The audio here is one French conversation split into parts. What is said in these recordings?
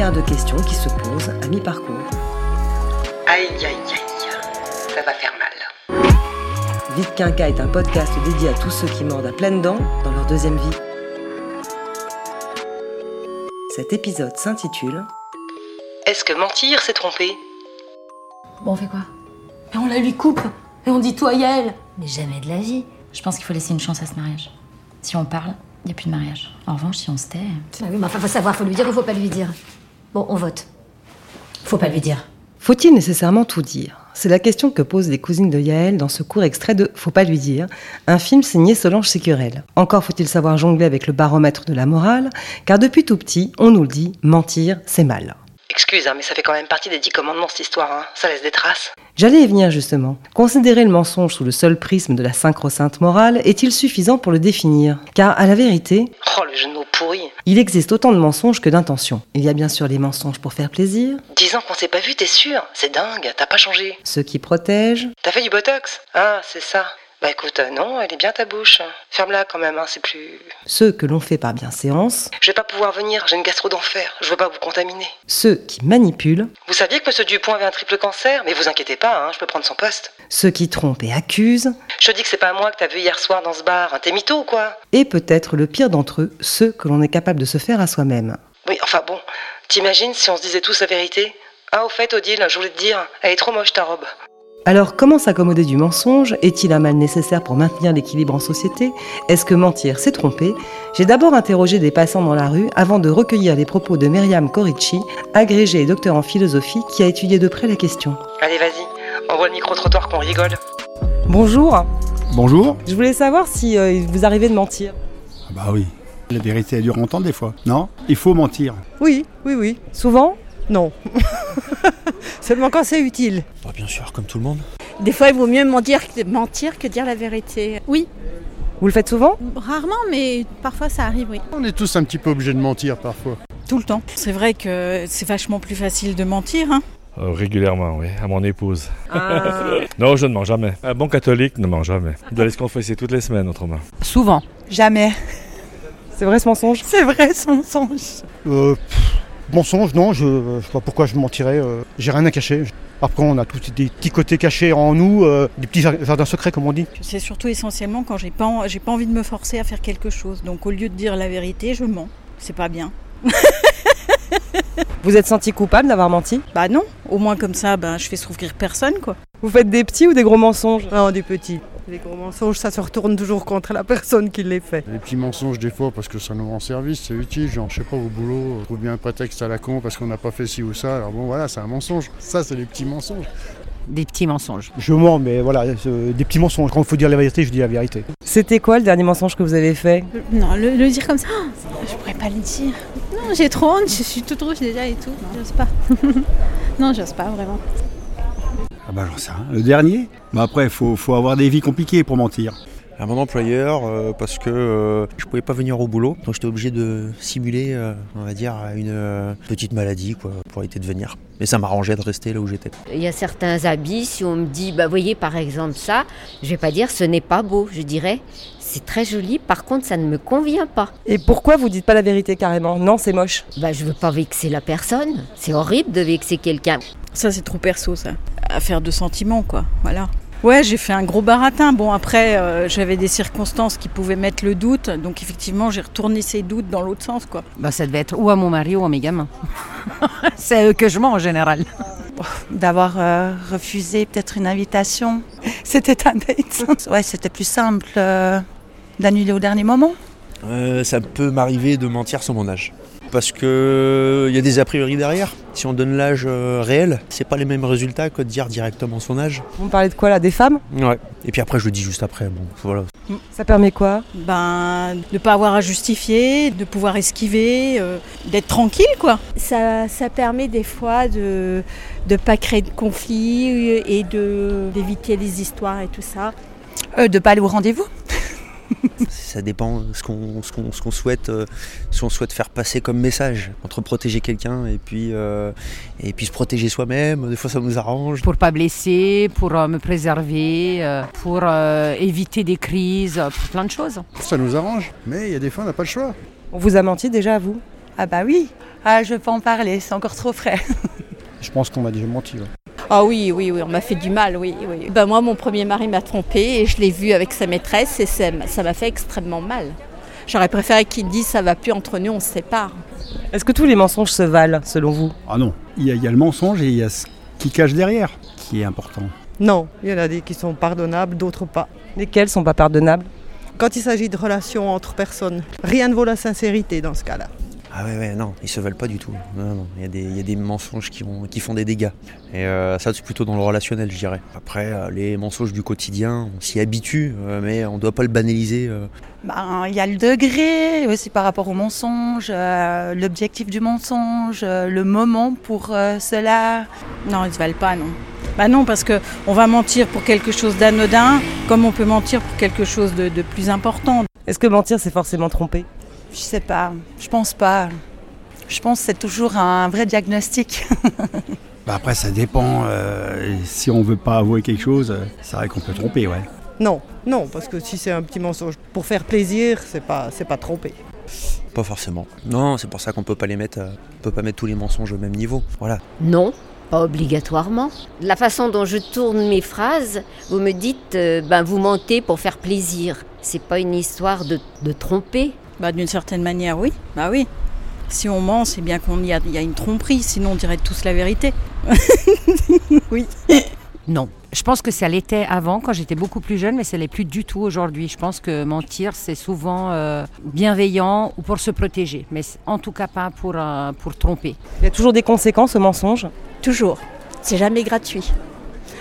De questions qui se posent à mi-parcours. Aïe, aïe, aïe. Ça va faire mal. Vite Quinca est un podcast dédié à tous ceux qui mordent à pleines dents dans leur deuxième vie. Cet épisode s'intitule Est-ce que mentir, c'est tromper? Bon, on fait quoi? Et on la lui coupe. Et on dit toi et elle. Mais jamais de la vie. Je pense qu'il faut laisser une chance à ce mariage. Si on parle, il n'y a plus de mariage. En revanche, si on se tait. Ah oui, mais enfin, faut savoir, faut lui dire ou faut pas lui dire. Bon, on vote. Faut pas lui dire. Faut-il nécessairement tout dire? C'est la question que posent les cousines de Yaël dans ce court extrait de Faut pas lui dire, un film signé Solange Sécurel. Encore faut-il savoir jongler avec le baromètre de la morale, car depuis tout petit, on nous le dit, mentir, c'est mal. Excuse, hein, mais ça fait quand même partie des dix commandements cette histoire, hein. Ça laisse des traces. J'allais y venir justement. Considérer le mensonge sous le seul prisme de la synchro-sainte morale est-il suffisant pour le définir? Car, à la vérité, Oh, le jeu de mots pourri. il existe autant de mensonges que d'intentions. Il y a bien sûr les mensonges pour faire plaisir, Dix ans qu'on s'est pas vu, t'es sûr? C'est dingue, t'as pas changé. ceux qui protègent, T'as fait du botox? Ah, c'est ça. Bah écoute, euh, non, elle est bien ta bouche. Ferme-la quand même, hein, c'est plus. ceux que l'on fait par bienséance, Je vais pas pouvoir venir, j'ai une gastro d'enfer, je veux pas vous contaminer. ceux qui manipulent, Vous saviez que Monsieur Dupont avait un triple cancer Mais vous inquiétez pas, hein, je peux prendre son poste. ceux qui trompent et accusent, Je te dis que c'est pas moi que t'as vu hier soir dans ce bar, hein, t'es mytho ou quoi? Et peut-être le pire d'entre eux, ceux que l'on est capable de se faire à soi-même. Oui, enfin bon, t'imagines si on se disait tous la vérité? Ah, au fait, Odile, je voulais te dire, elle est trop moche ta robe. Alors comment s'accommoder du mensonge? Est-il un mal nécessaire pour maintenir l'équilibre en société? Est-ce que mentir, c'est tromper? J'ai d'abord interrogé des passants dans la rue avant de recueillir les propos de Myriam Corici, agrégée et docteur en philosophie qui a étudié de près la question. Allez, vas-y, envoie le micro-trottoir qu'on rigole. Bonjour, Bonjour. je voulais savoir si euh, vous arrivez de mentir. Ah Bah oui. La vérité, elle dure longtemps des fois. Non? Il faut mentir. Oui, oui, oui. Souvent? Non. Seulement quand c'est utile. Bah, bien sûr, comme tout le monde. Des fois, il vaut mieux mentir que, mentir que dire la vérité. Oui, Vous le faites souvent? Rarement, mais parfois ça arrive, oui. On est tous un petit peu obligés de mentir parfois. Tout le temps. C'est vrai que c'est vachement plus facile de mentir. Hein. Euh, régulièrement, oui, à mon épouse. non, je ne mens jamais. Un bon catholique ne ment jamais. Il doit aller se confesser toutes les semaines, autrement. Souvent. Jamais. C'est vrai ce mensonge? C'est vrai, son mensonge. Euh, pff, mensonge, non, je ne sais pas pourquoi je mentirais. euh, J'ai rien à cacher. Après, on a tous des petits côtés cachés en nous, euh, des petits jardins secrets, comme on dit. C'est surtout essentiellement quand j'ai pas, en- j'ai pas envie de me forcer à faire quelque chose. Donc au lieu de dire la vérité, je mens. C'est pas bien. Vous êtes senti coupable d'avoir menti? Bah non, au moins comme ça, ben, je fais souffrir personne, quoi. Vous faites des petits ou des gros mensonges? Non, des petits. Les gros mensonges, ça se retourne toujours contre la personne qui les fait. Les petits mensonges des fois parce que ça nous rend service, c'est utile. Genre, je sais pas, au boulot, on trouve bien un prétexte à la con parce qu'on n'a pas fait ci ou ça. Alors bon, voilà, c'est un mensonge. Ça, c'est les petits mensonges. Des petits mensonges. Je mens, mais voilà, euh, des petits mensonges. Quand il faut dire la vérité, je dis la vérité. C'était quoi le dernier mensonge que vous avez fait? Non, le, le dire comme ça, oh, je pourrais pas le dire. Non, j'ai trop honte, je suis toute rouge déjà et tout. Non, j'ose pas. non, j'ose pas vraiment. Ah bah j'en sais rien. Le dernier Bah après, il faut, faut avoir des vies compliquées pour mentir. À mon employeur, euh, parce que euh, je pouvais pas venir au boulot, donc j'étais obligé de simuler, euh, on va dire, une euh, petite maladie, quoi, pour éviter de venir. Mais ça m'arrangeait de rester là où j'étais. Il y a certains habits, si on me dit, bah voyez par exemple ça, je vais pas dire ce n'est pas beau, je dirais c'est très joli, par contre ça ne me convient pas. Et pourquoi vous dites pas la vérité carrément? Non, c'est moche. Bah je veux pas vexer la personne, c'est horrible de vexer quelqu'un. Ça, c'est trop perso, ça. Affaire de sentiments, quoi. Voilà. Ouais, j'ai fait un gros baratin. Bon, après, euh, j'avais des circonstances qui pouvaient mettre le doute. Donc, effectivement, j'ai retourné ces doutes dans l'autre sens, quoi. Bah, ça devait être ou à mon mari ou à mes gamins. c'est eux que je mens en général. D'avoir euh, refusé peut-être une invitation. C'était un date. Ouais, c'était plus simple euh, d'annuler au dernier moment. Euh, ça peut m'arriver de mentir sur mon âge. Parce que il y a des a priori derrière. Si on donne l'âge euh, réel, c'est pas les mêmes résultats que de dire directement son âge. Vous me parlez de quoi là Des femmes? Ouais. Et puis après, je le dis juste après. Bon, voilà. Ça permet quoi? Ben, de ne pas avoir à justifier, de pouvoir esquiver, euh, d'être tranquille, quoi. Ça, ça permet des fois de ne pas créer de conflits et de- d'éviter les histoires et tout ça. Euh, de pas aller au rendez-vous Ça dépend ce qu'on ce qu'on- ce qu'on souhaite, euh, ce qu'on souhaite faire passer comme message. Entre protéger quelqu'un et puis, euh, et puis se protéger soi-même. Des fois, ça nous arrange. Pour pas blesser, pour euh, me préserver, euh, pour euh, éviter des crises, euh, pour plein de choses. Ça nous arrange, mais il y a des fois on n'a pas le choix. On vous a menti déjà à vous? Ah bah oui. Ah, je peux en parler, c'est encore trop frais. Je pense qu'on m'a déjà menti. ouais. Ah oui, oui, oui, on m'a fait du mal, oui, oui. Ben moi, mon premier mari m'a trompée et je l'ai vu avec sa maîtresse et ça m'a fait extrêmement mal. J'aurais préféré qu'il dise ça va plus entre nous, on se sépare. Est-ce que tous les mensonges se valent, selon vous? Ah non, il y, a, il y a le mensonge et il y a ce qui cache derrière qui est important. Non, il y en a des qui sont pardonnables, d'autres pas. Lesquels sont pas pardonnables? Quand il s'agit de relations entre personnes, rien ne vaut la sincérité dans ce cas-là. Ah ouais, ouais, non, ils se veulent pas du tout. Non, non, il y, a des- il y a des mensonges qui, ont- qui font des dégâts. Et euh, ça, c'est plutôt dans le relationnel, je dirais. Après, euh, les mensonges du quotidien, on s'y habitue, euh, mais on doit pas le banaliser. euh. Ben, il y a le degré aussi par rapport au mensonge, euh, l'objectif du mensonge, euh, le moment pour euh, cela. Non, ils se valent pas, non. Bah non, parce que on va mentir pour quelque chose d'anodin, comme on peut mentir pour quelque chose de, de plus important. Est-ce que mentir, c'est forcément tromper? Je sais pas, je pense pas. Je pense que c'est toujours un vrai diagnostic. Bah après, ça dépend. euh, si on veut pas avouer quelque chose, euh, c'est vrai qu'on peut tromper, ouais. Non, non, parce que si c'est un petit mensonge pour faire plaisir, c'est pas, c'est pas trompé. Pas forcément. Non, c'est pour ça qu'on peut pas les mettre, euh, on peut pas mettre tous les mensonges au même niveau. Voilà. Non, pas obligatoirement. La façon dont je tourne mes phrases, vous me dites, euh, ben vous mentez pour faire plaisir. C'est pas une histoire de, de tromper. Bah d'une certaine manière, oui. Bah oui. Si on ment, c'est bien qu'on y a, il y a une tromperie, sinon on dirait tous la vérité. oui. Non. Je pense que ça l'était avant, quand j'étais beaucoup plus jeune, mais ça l'est plus du tout aujourd'hui. Je pense que mentir, c'est souvent euh, bienveillant ou pour se protéger, mais en tout cas pas pour, euh, pour tromper. Il y a toujours des conséquences au mensonge? Toujours. C'est jamais gratuit.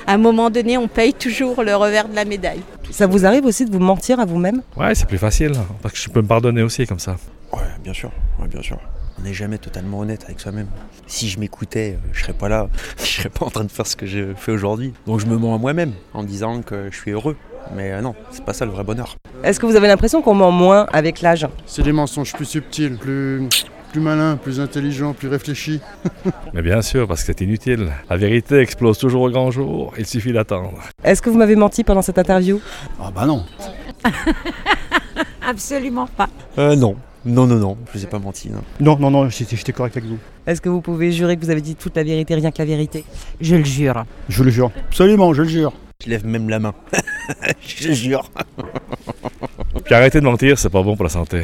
À un moment donné, on paye toujours le revers de la médaille. Ça vous arrive aussi de vous mentir à vous-même? Ouais, c'est plus facile, parce que je peux me pardonner aussi comme ça. Ouais, bien sûr, ouais, bien sûr. On n'est jamais totalement honnête avec soi-même. Si je m'écoutais, euh, je serais pas là, je serais pas en train de faire ce que je fais aujourd'hui. Donc je me mens à moi-même en disant que je suis heureux. Mais euh, non, c'est pas ça le vrai bonheur. Est-ce que vous avez l'impression qu'on ment moins avec l'âge? C'est des mensonges plus subtils, plus, plus malins, plus intelligents, plus réfléchis. Mais bien sûr, parce que c'est inutile. La vérité explose toujours au grand jour, il suffit d'attendre. Est-ce que vous m'avez menti pendant cette interview? Ah bah non. Absolument pas. Euh, non. Non, non, non, je vous ai pas menti. Non. Non, non, non, j'étais j'étais correct avec vous. Est-ce que vous pouvez jurer que vous avez dit toute la vérité, rien que la vérité? Je le jure. Je le jure. Absolument, je le jure. Je lève même la main. je jure. Puis arrêtez de mentir, c'est pas bon pour la santé.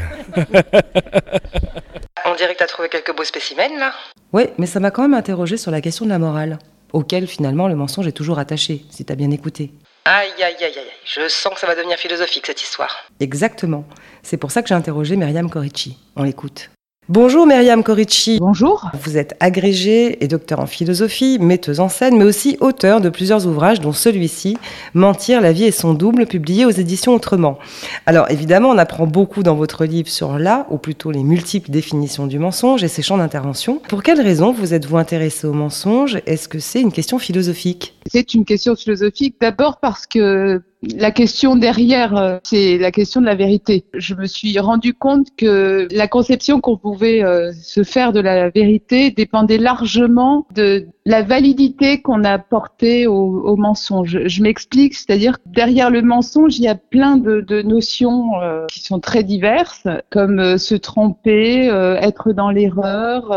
On dirait que t'as trouvé quelques beaux spécimens là. Oui, mais ça m'a quand même interrogé sur la question de la morale, auquel finalement le mensonge est toujours attaché, si t'as bien écouté. Aïe aïe aïe aïe aïe, je sens que ça va devenir philosophique cette histoire. Exactement. C'est pour ça que j'ai interrogé Myriam Corici. On l'écoute. Bonjour Myriam Corici. Bonjour. Vous êtes agrégée et docteur en philosophie, metteuse en scène, mais aussi auteur de plusieurs ouvrages, dont celui-ci, Mentir, la vie et son double, publié aux éditions Autrement. Alors évidemment, on apprend beaucoup dans votre livre sur la, ou plutôt les multiples définitions du mensonge et ses champs d'intervention. Pour quelles raisons vous êtes-vous intéressé au mensonge? Est-ce que c'est une question philosophique? C'est une question philosophique d'abord parce que la question derrière, euh, c'est la question de la vérité. Je me suis rendu compte que la conception qu'on pouvait euh, se faire de la vérité dépendait largement de la validité qu'on a portée au, au mensonge. Je m'explique, c'est-à-dire que derrière le mensonge, il y a plein de, de notions euh, qui sont très diverses, comme se tromper, être dans l'erreur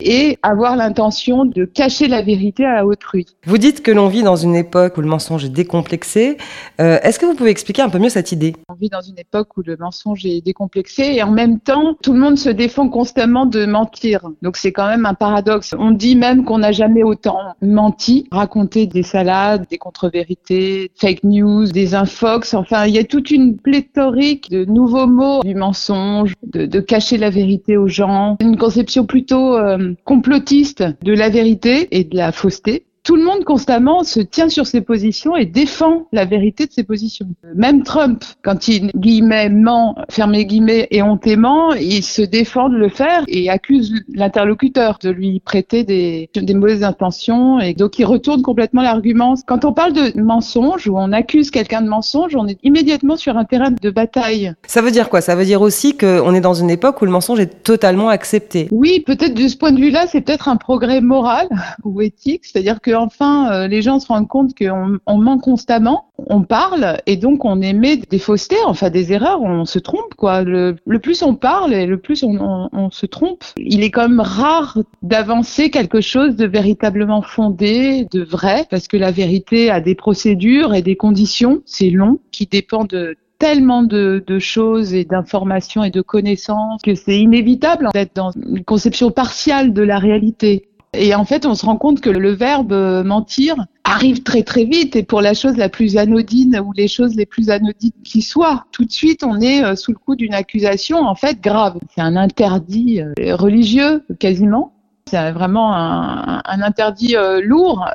et avoir l'intention de cacher la vérité à autrui. Vous dites que l'on vit dans une époque où le mensonge est décomplexé. Euh, Est-ce que vous pouvez expliquer un peu mieux cette idée? On vit dans une époque où le mensonge est décomplexé et en même temps, tout le monde se défend constamment de mentir. Donc c'est quand même un paradoxe. On dit même qu'on n'a jamais autant menti, raconté des salades, des contre-vérités, fake news, des infox. Enfin, il y a toute une pléthorique de nouveaux mots du mensonge, de, cacher la vérité aux gens, une conception plutôt euh, complotiste de la vérité et de la fausseté tout le monde constamment se tient sur ses positions et défend la vérité de ses positions. Même Trump, quand il guillemets ment, fermé guillemets et hontément, il se défend de le faire et accuse l'interlocuteur de lui prêter des, des mauvaises intentions et donc il retourne complètement l'argument. Quand on parle de mensonge ou on accuse quelqu'un de mensonge, on est immédiatement sur un terrain de bataille. Ça veut dire quoi? Ça veut dire aussi qu'on est dans une époque où le mensonge est totalement accepté. Oui, peut-être de ce point de vue-là, c'est peut-être un progrès moral ou éthique, c'est-à-dire que enfin euh, les gens se rendent compte qu'on on ment constamment, on parle et donc on émet des faussetés, enfin des erreurs, on se trompe quoi. Le, le plus on parle et le plus on, on, on, se trompe. Il est quand même rare d'avancer quelque chose de véritablement fondé, de vrai, parce que la vérité a des procédures et des conditions, c'est long, qui dépendent de tellement de, de, choses et d'informations et de connaissances que c'est inévitable d'être dans une conception partiale de la réalité. Et en fait, on se rend compte que le verbe euh, mentir arrive très très vite et pour la chose la plus anodine ou les choses les plus anodines qui soient. Tout de suite, on est euh, sous le coup d'une accusation en fait grave. C'est un interdit euh, religieux quasiment. C'est vraiment un, interdit lourd,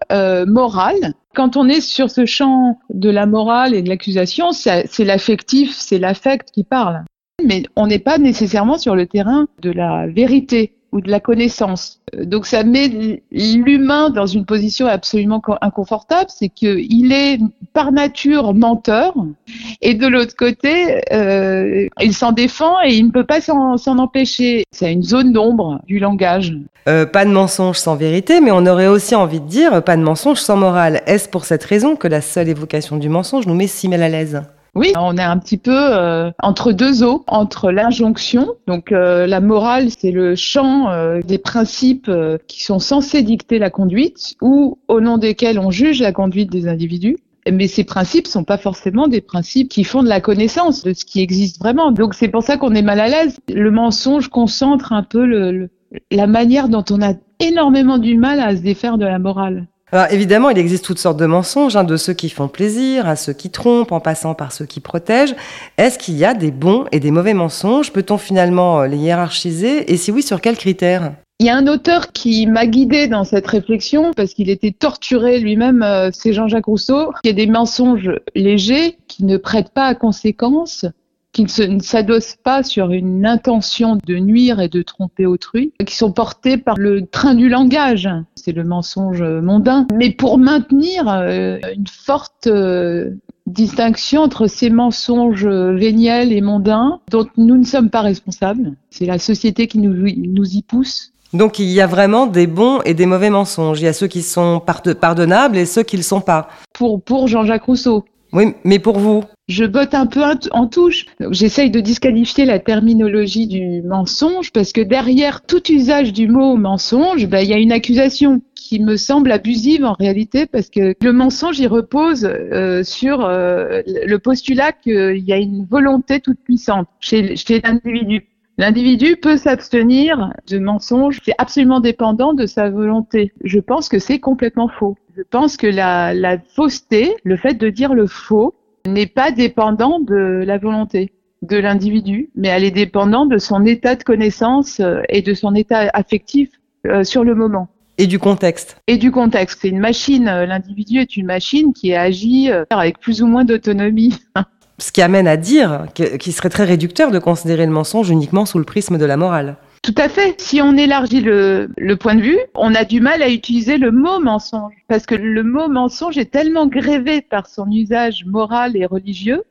moral. Quand on est sur ce champ de la morale et de l'accusation, c'est l'affectif, c'est l'affect qui parle. Mais on n'est pas nécessairement sur le terrain de la vérité ou de la connaissance. Donc ça met l'humain dans une position absolument inconfortable, c'est qu'il est par nature menteur, et de l'autre côté, euh, il s'en défend et il ne peut pas s'en empêcher. C'est une zone d'ombre du langage. Euh, pas de mensonge sans vérité, mais on aurait aussi envie de dire pas de mensonge sans morale. Est-ce pour cette raison que la seule évocation du mensonge nous met si mal à l'aise? Oui, on est un petit peu euh, entre deux eaux, entre l'injonction, donc euh, la morale, c'est le champ euh, des principes euh, qui sont censés dicter la conduite ou au nom desquels on juge la conduite des individus. Mais ces principes sont pas forcément des principes qui font de la connaissance de ce qui existe vraiment. Donc c'est pour ça qu'on est mal à l'aise. Le mensonge concentre un peu le, le, la manière dont on a énormément du mal à se défaire de la morale. Alors évidemment, il existe toutes sortes de mensonges, hein, de ceux qui font plaisir à ceux qui trompent, en passant par ceux qui protègent. Est-ce qu'il y a des bons et des mauvais mensonges? Peut-on finalement les hiérarchiser? Et si oui, sur quels critères? Il y a un auteur qui m'a guidé dans cette réflexion parce qu'il était torturé lui-même, euh, c'est Jean-Jacques Rousseau. Il y a des mensonges légers qui ne prêtent pas à conséquence, qui ne s'adossent pas sur une intention de nuire et de tromper autrui, qui sont portés par le train du langage. C'est le mensonge mondain. Mais pour maintenir euh, une forte euh, distinction entre ces mensonges véniels et mondains dont nous ne sommes pas responsables. C'est la société qui nous, nous y pousse. Donc il y a vraiment des bons et des mauvais mensonges. Il y a ceux qui sont pardonnables et ceux qui ne le sont pas. Pour, pour Jean-Jacques Rousseau. Oui, mais pour vous Je botte un peu en touche. J'essaye de disqualifier la terminologie du mensonge parce que derrière tout usage du mot mensonge, ben, il y a une accusation qui me semble abusive en réalité parce que le mensonge il repose euh, sur euh, le postulat qu'il y a une volonté toute puissante chez, chez l'individu. L'individu peut s'abstenir de mensonges, c'est absolument dépendant de sa volonté. Je pense que c'est complètement faux. Je pense que la, la fausseté, le fait de dire le faux, n'est pas dépendant de la volonté de l'individu, mais elle est dépendante de son état de connaissance euh, et de son état affectif euh, sur le moment. Et du contexte. Et du contexte. C'est une machine, euh, l'individu est une machine qui agit avec plus ou moins d'autonomie. Ce qui amène à dire qu'il serait très réducteur de considérer le mensonge uniquement sous le prisme de la morale. Tout à fait. Si on élargit le, point de vue, on a du mal à utiliser le mot mensonge. Parce que le mot mensonge est tellement grévé par son usage moral et religieux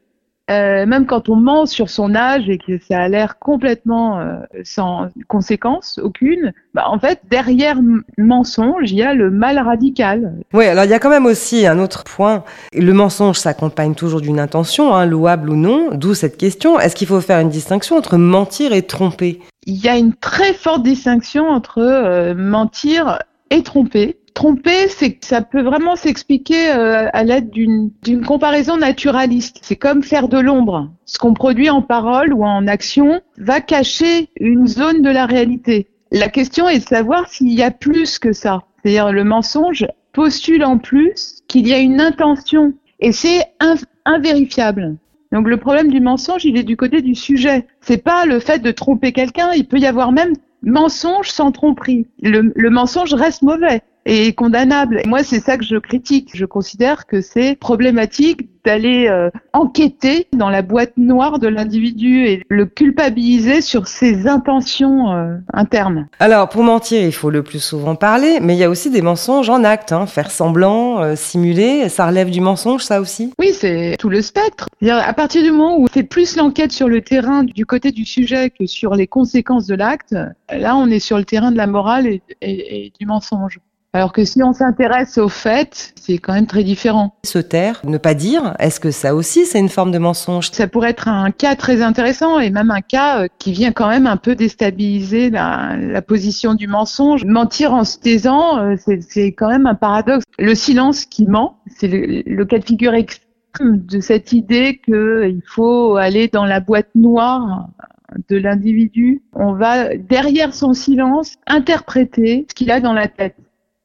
euh, même quand on ment sur son âge et que ça a l'air complètement euh, sans conséquence aucune, bah, en fait, derrière mensonge, il y a le mal radical. Oui, alors il y a quand même aussi un autre point. Le mensonge s'accompagne toujours d'une intention, hein, louable ou non, d'où cette question. Est-ce qu'il faut faire une distinction entre mentir et tromper? Il y a une très forte distinction entre euh, mentir et tromper tromper, c'est ça peut vraiment s'expliquer euh, à l'aide d'une d'une comparaison naturaliste. C'est comme faire de l'ombre. Ce qu'on produit en parole ou en action va cacher une zone de la réalité. La question est de savoir s'il y a plus que ça. C'est-à-dire le mensonge postule en plus qu'il y a une intention et c'est inv- invérifiable. Donc le problème du mensonge, il est du côté du sujet. C'est pas le fait de tromper quelqu'un, il peut y avoir même mensonge sans tromperie. Le, le mensonge reste mauvais et condamnable. Et moi, c'est ça que je critique. Je considère que c'est problématique d'aller euh, enquêter dans la boîte noire de l'individu et le culpabiliser sur ses intentions euh, internes. Alors, pour mentir, il faut le plus souvent parler, mais il y a aussi des mensonges en acte. Hein. Faire semblant, euh, simuler, ça relève du mensonge, ça aussi? Oui, c'est tout le spectre. C'est-à-dire, à partir du moment où on fait plus l'enquête sur le terrain du côté du sujet que sur les conséquences de l'acte, là, on est sur le terrain de la morale et, et- et du mensonge. Alors que si on s'intéresse aux faits, c'est quand même très différent. Se taire, ne pas dire, est-ce que ça aussi, c'est une forme de mensonge? Ça pourrait être un cas très intéressant et même un cas euh, qui vient quand même un peu déstabiliser la, la position du mensonge. Mentir en se taisant, euh, c'est c'est quand même un paradoxe. Le silence qui ment, c'est le, le cas de figure extrême de cette idée qu'il faut aller dans la boîte noire de l'individu. On va, derrière son silence, interpréter ce qu'il a dans la tête.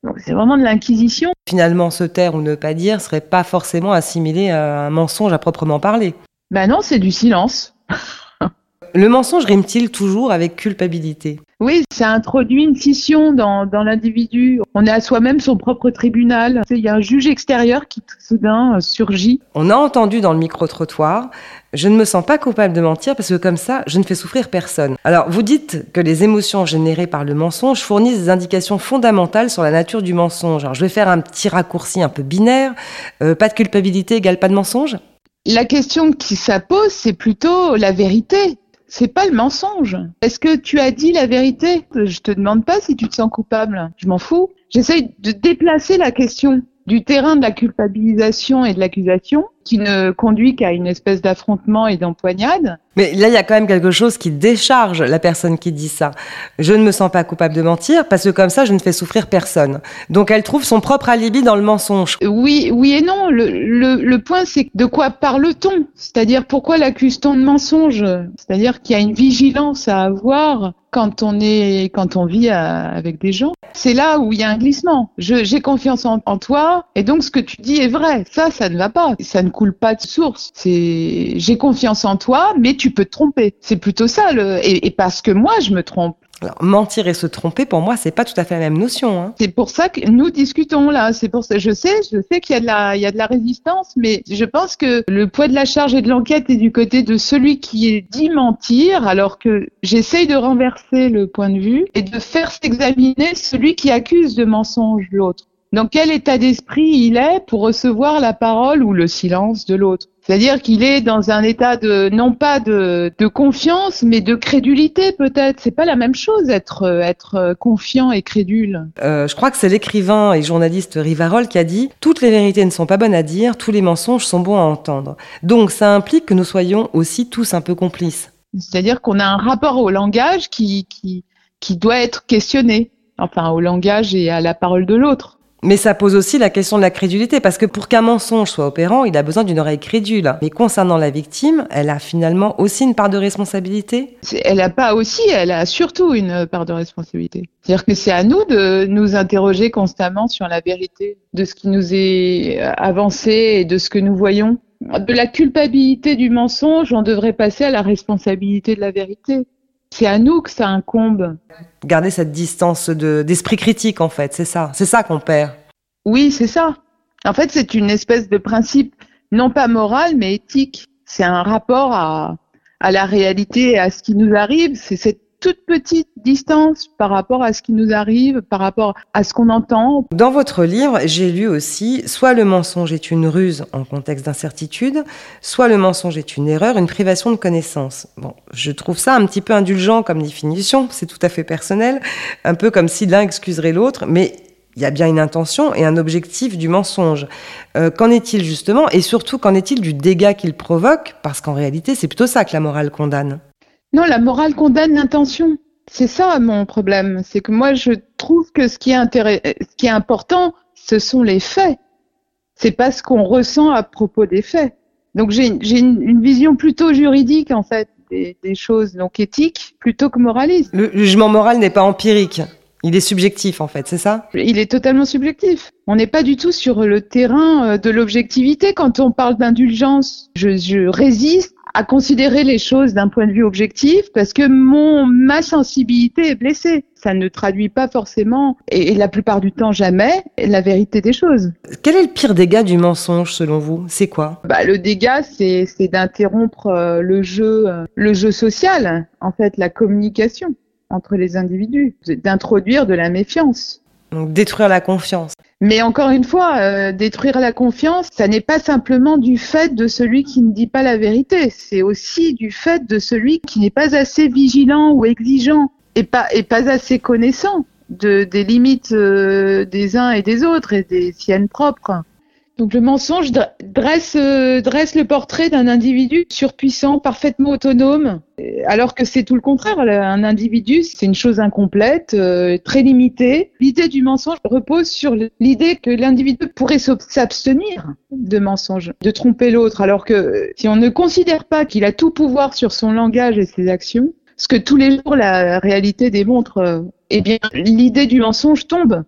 Donc c'est vraiment de l'inquisition. Finalement, se taire ou ne pas dire serait pas forcément assimilé à un mensonge à proprement parler. Ben non, c'est du silence. Le mensonge rime-t-il toujours avec culpabilité? Oui, ça introduit une scission dans, dans l'individu. On est à soi-même son propre tribunal. Il y a un juge extérieur qui tout soudain euh, surgit. On a entendu dans le micro-trottoir, je ne me sens pas coupable de mentir parce que comme ça, je ne fais souffrir personne. Alors, vous dites que les émotions générées par le mensonge fournissent des indications fondamentales sur la nature du mensonge. Alors, je vais faire un petit raccourci un peu binaire. Euh, pas de culpabilité égale pas de mensonge? La question qui ça pose, c'est plutôt la vérité. C'est pas le mensonge. Est-ce que tu as dit la vérité? Je te demande pas si tu te sens coupable. Je m'en fous. J'essaye de déplacer la question du terrain de la culpabilisation et de l'accusation, qui ne conduit qu'à une espèce d'affrontement et d'empoignade. Mais là, il y a quand même quelque chose qui décharge la personne qui dit ça. Je ne me sens pas coupable de mentir parce que comme ça, je ne fais souffrir personne. Donc elle trouve son propre alibi dans le mensonge. Oui, oui et non. Le, le, le point, c'est de quoi parle-t-on? C'est-à-dire pourquoi l'accuse-t-on de mensonge C'est-à-dire qu'il y a une vigilance à avoir quand on est, quand on vit à- avec des gens. C'est là où il y a un glissement. J'ai confiance en, en toi et donc ce que tu dis est vrai. Ça, ça ne va pas. Ça ne coule pas de source. C'est j'ai confiance en toi, mais tu peux te tromper. C'est plutôt ça. Le, et, et parce que moi, je me trompe. Alors, mentir et se tromper, pour moi, c'est pas tout à fait la même notion. Hein. C'est pour ça que nous discutons là. C'est pour ça. Je sais, je sais qu'il y a de la, il y a de la résistance, mais je pense que le poids de la charge et de l'enquête est du côté de celui qui est dit mentir, alors que j'essaye de renverser le point de vue et de faire s'examiner celui qui accuse de mensonge l'autre. Dans quel état d'esprit il est pour recevoir la parole ou le silence de l'autre? C'est-à-dire qu'il est dans un état de non pas de, de confiance, mais de crédulité peut-être. C'est pas la même chose être euh, être confiant et crédule. Euh, je crois que c'est l'écrivain et journaliste Rivarol qui a dit Toutes les vérités ne sont pas bonnes à dire, tous les mensonges sont bons à entendre. Donc ça implique que nous soyons aussi tous un peu complices. C'est-à-dire qu'on a un rapport au langage qui, qui, qui doit être questionné. Enfin, au langage et à la parole de l'autre. Mais ça pose aussi la question de la crédulité, parce que pour qu'un mensonge soit opérant, il a besoin d'une oreille crédule. Mais concernant la victime, elle a finalement aussi une part de responsabilité? Elle a pas aussi, elle a surtout une part de responsabilité. C'est-à-dire que c'est à nous de nous interroger constamment sur la vérité de ce qui nous est avancé et de ce que nous voyons. De la culpabilité du mensonge, on devrait passer à la responsabilité de la vérité. C'est à nous que ça incombe. Garder cette distance de- d'esprit critique, en fait, c'est ça. C'est ça qu'on perd. Oui, c'est ça. En fait, c'est une espèce de principe, non pas moral, mais éthique. C'est un rapport à, à la réalité et à ce qui nous arrive. C'est cette toute petite distance par rapport à ce qui nous arrive, par rapport à ce qu'on entend. Dans votre livre, j'ai lu aussi soit le mensonge est une ruse en contexte d'incertitude, soit le mensonge est une erreur, une privation de connaissance. Bon, je trouve ça un petit peu indulgent comme définition, c'est tout à fait personnel, un peu comme si l'un excuserait l'autre, mais il y a bien une intention et un objectif du mensonge. Euh, qu'en est-il justement? Et surtout, qu'en est-il du dégât qu'il provoque? Parce qu'en réalité, c'est plutôt ça que la morale condamne. Non, la morale condamne l'intention. C'est ça mon problème, c'est que moi je trouve que ce qui est, intéress- ce qui est important, ce sont les faits. C'est pas ce qu'on ressent à propos des faits. Donc j'ai j'ai une, une vision plutôt juridique en fait des, des choses, donc éthique plutôt que moraliste. Le jugement moral n'est pas empirique. Il est subjectif, en fait, c'est ça? Il est totalement subjectif. On n'est pas du tout sur le terrain euh, de l'objectivité quand on parle d'indulgence. Je, je résiste à considérer les choses d'un point de vue objectif parce que mon ma sensibilité est blessée. Ça ne traduit pas forcément, et, et la plupart du temps jamais, la vérité des choses. Quel est le pire dégât du mensonge, selon vous? C'est quoi? Bah, le dégât, c'est c'est d'interrompre euh, le jeu, euh, le jeu social, en fait, la communication entre les individus, d'introduire de la méfiance. Donc détruire la confiance. Mais encore une fois, euh, détruire la confiance, ça n'est pas simplement du fait de celui qui ne dit pas la vérité, c'est aussi du fait de celui qui n'est pas assez vigilant ou exigeant et pas, assez connaissant de, des limites euh, des uns et des autres et des siennes propres. Donc le mensonge dresse, euh, dresse le portrait d'un individu surpuissant, parfaitement autonome, euh, alors que c'est tout le contraire. Un individu, c'est une chose incomplète, euh, très limitée. L'idée du mensonge repose sur l'idée que l'individu pourrait s'ab- s'abstenir de mensonge, de tromper l'autre, alors que si on ne considère pas qu'il a tout pouvoir sur son langage et ses actions, ce que tous les jours la réalité démontre, euh, eh bien l'idée du mensonge tombe.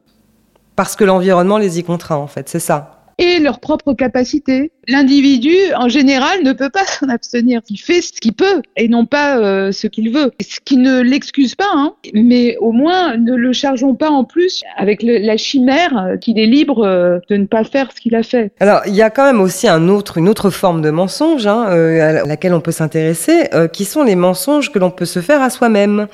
Parce que l'environnement les y contraint, en fait, c'est ça. Et leurs propres capacités. L'individu, en général, ne peut pas s'en abstenir. Il fait ce qu'il peut et non pas euh, ce qu'il veut. Ce qui ne l'excuse pas, hein, mais au moins ne le chargeons pas en plus avec la chimère euh, qu'il est libre euh, de ne pas faire ce qu'il a fait. Alors, il y a quand même aussi un autre, une autre forme de mensonge hein, euh, à laquelle on peut s'intéresser, euh, qui sont les mensonges que l'on peut se faire à soi-même.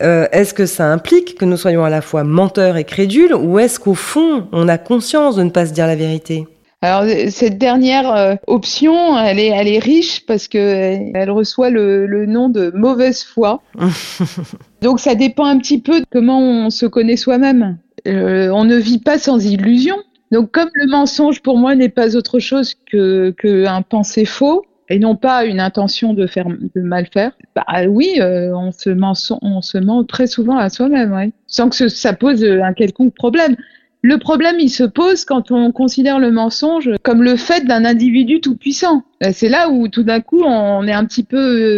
Est-ce que ça implique que nous soyons à la fois menteurs et crédules, ou est-ce qu'au fond, on a conscience de ne pas se dire la vérité? Alors euh, cette dernière euh, option, elle est, elle est riche parce que euh, elle reçoit le, le nom de mauvaise foi. Donc ça dépend un petit peu de comment on se connaît soi-même. Euh, on ne vit pas sans illusion. Donc comme le mensonge pour moi n'est pas autre chose que, que un pensée faux et non pas une intention de faire de mal faire, bah oui, euh, on se menson- on se ment très souvent à soi-même, ouais, sans que ce- ça pose un quelconque problème. Le problème, il se pose quand on considère le mensonge comme le fait d'un individu tout puissant. Euh, C'est là où tout d'un coup on est un petit peu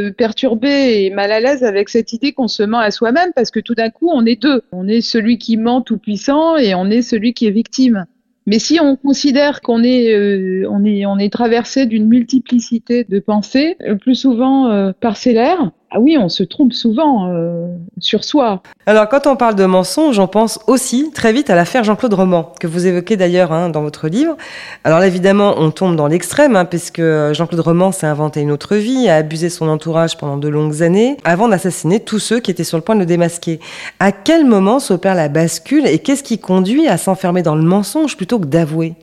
euh, perturbé et mal à l'aise avec cette idée qu'on se ment à soi-même parce que tout d'un coup on est deux. On est celui qui ment tout puissant et on est celui qui est victime. Mais si on considère qu'on est, euh, on est, on est traversé d'une multiplicité de pensées, euh, plus souvent euh, parcellaires, ah oui, on se trompe souvent euh, sur soi. Alors, quand on parle de mensonge, on pense aussi très vite à l'affaire Jean-Claude Roman, que vous évoquez d'ailleurs hein, dans votre livre. Alors là, évidemment, on tombe dans l'extrême, hein, puisque Jean-Claude Roman s'est inventé une autre vie, a abusé son entourage pendant de longues années, avant d'assassiner tous ceux qui étaient sur le point de le démasquer. À quel moment s'opère la bascule et qu'est-ce qui conduit à s'enfermer dans le mensonge plutôt que d'avouer?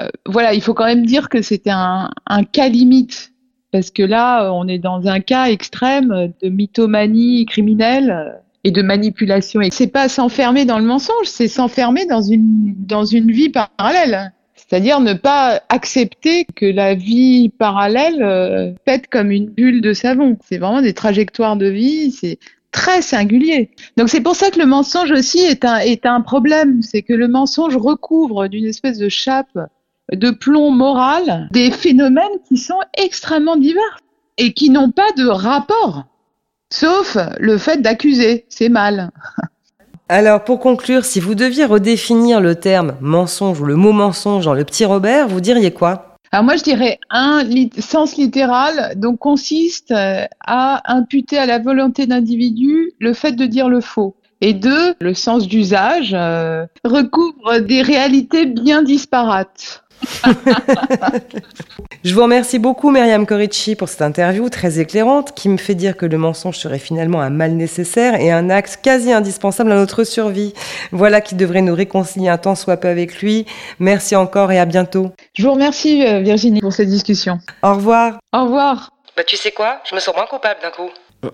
Euh, voilà, il faut quand même dire que c'était un, un cas limite. Parce que là, euh, on est dans un cas extrême de mythomanie criminelle euh, et de manipulation. Et c'est pas s'enfermer dans le mensonge, c'est s'enfermer dans une, dans une vie parallèle. C'est-à-dire ne pas accepter que la vie parallèle euh, pète comme une bulle de savon. C'est vraiment des trajectoires de vie, c'est très singulier. Donc c'est pour ça que le mensonge aussi est un, est un problème. C'est que le mensonge recouvre d'une espèce de chape de plomb moral des phénomènes qui sont extrêmement divers et qui n'ont pas de rapport. Sauf le fait d'accuser, c'est mal. Alors, pour conclure, si vous deviez redéfinir le terme mensonge ou le mot mensonge dans le petit Robert, vous diriez quoi? Alors moi je dirais un lit- sens littéral donc consiste euh, à imputer à la volonté d'individu le fait de dire le faux. Et deux, le sens d'usage euh, recouvre des réalités bien disparates. Je vous remercie beaucoup, Myriam Corici, pour cette interview très éclairante qui me fait dire que le mensonge serait finalement un mal nécessaire et un axe quasi indispensable à notre survie. Voilà qui devrait nous réconcilier un temps soit peu avec lui. Merci encore et à bientôt. Je vous remercie euh, Virginie pour cette discussion. Au revoir. Au revoir. Bah tu sais quoi? Je me sens moins coupable d'un coup.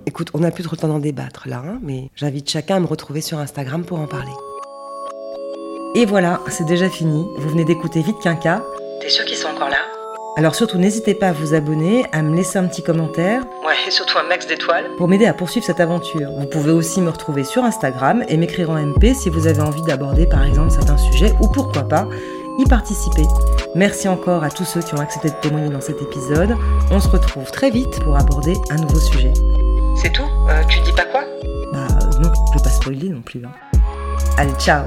Écoute, on n'a plus trop le temps d'en débattre là, hein, mais j'invite chacun à me retrouver sur Instagram pour en parler. Et voilà, c'est déjà fini. Vous venez d'écouter Vite Quinca. T'es sûr qu'ils sont encore là? Alors surtout, n'hésitez pas à vous abonner, à me laisser un petit commentaire Ouais, et surtout un max d'étoiles. pour m'aider à poursuivre cette aventure. Vous pouvez aussi me retrouver sur Instagram et m'écrire en MP si vous avez envie d'aborder par exemple certains sujets ou pourquoi pas y participer. Merci encore à tous ceux qui ont accepté de témoigner dans cet épisode. On se retrouve très vite pour aborder un nouveau sujet. C'est tout? Euh, Tu dis pas quoi? Bah euh, non, je vais pas spoiler non plus. hein. Allez, ciao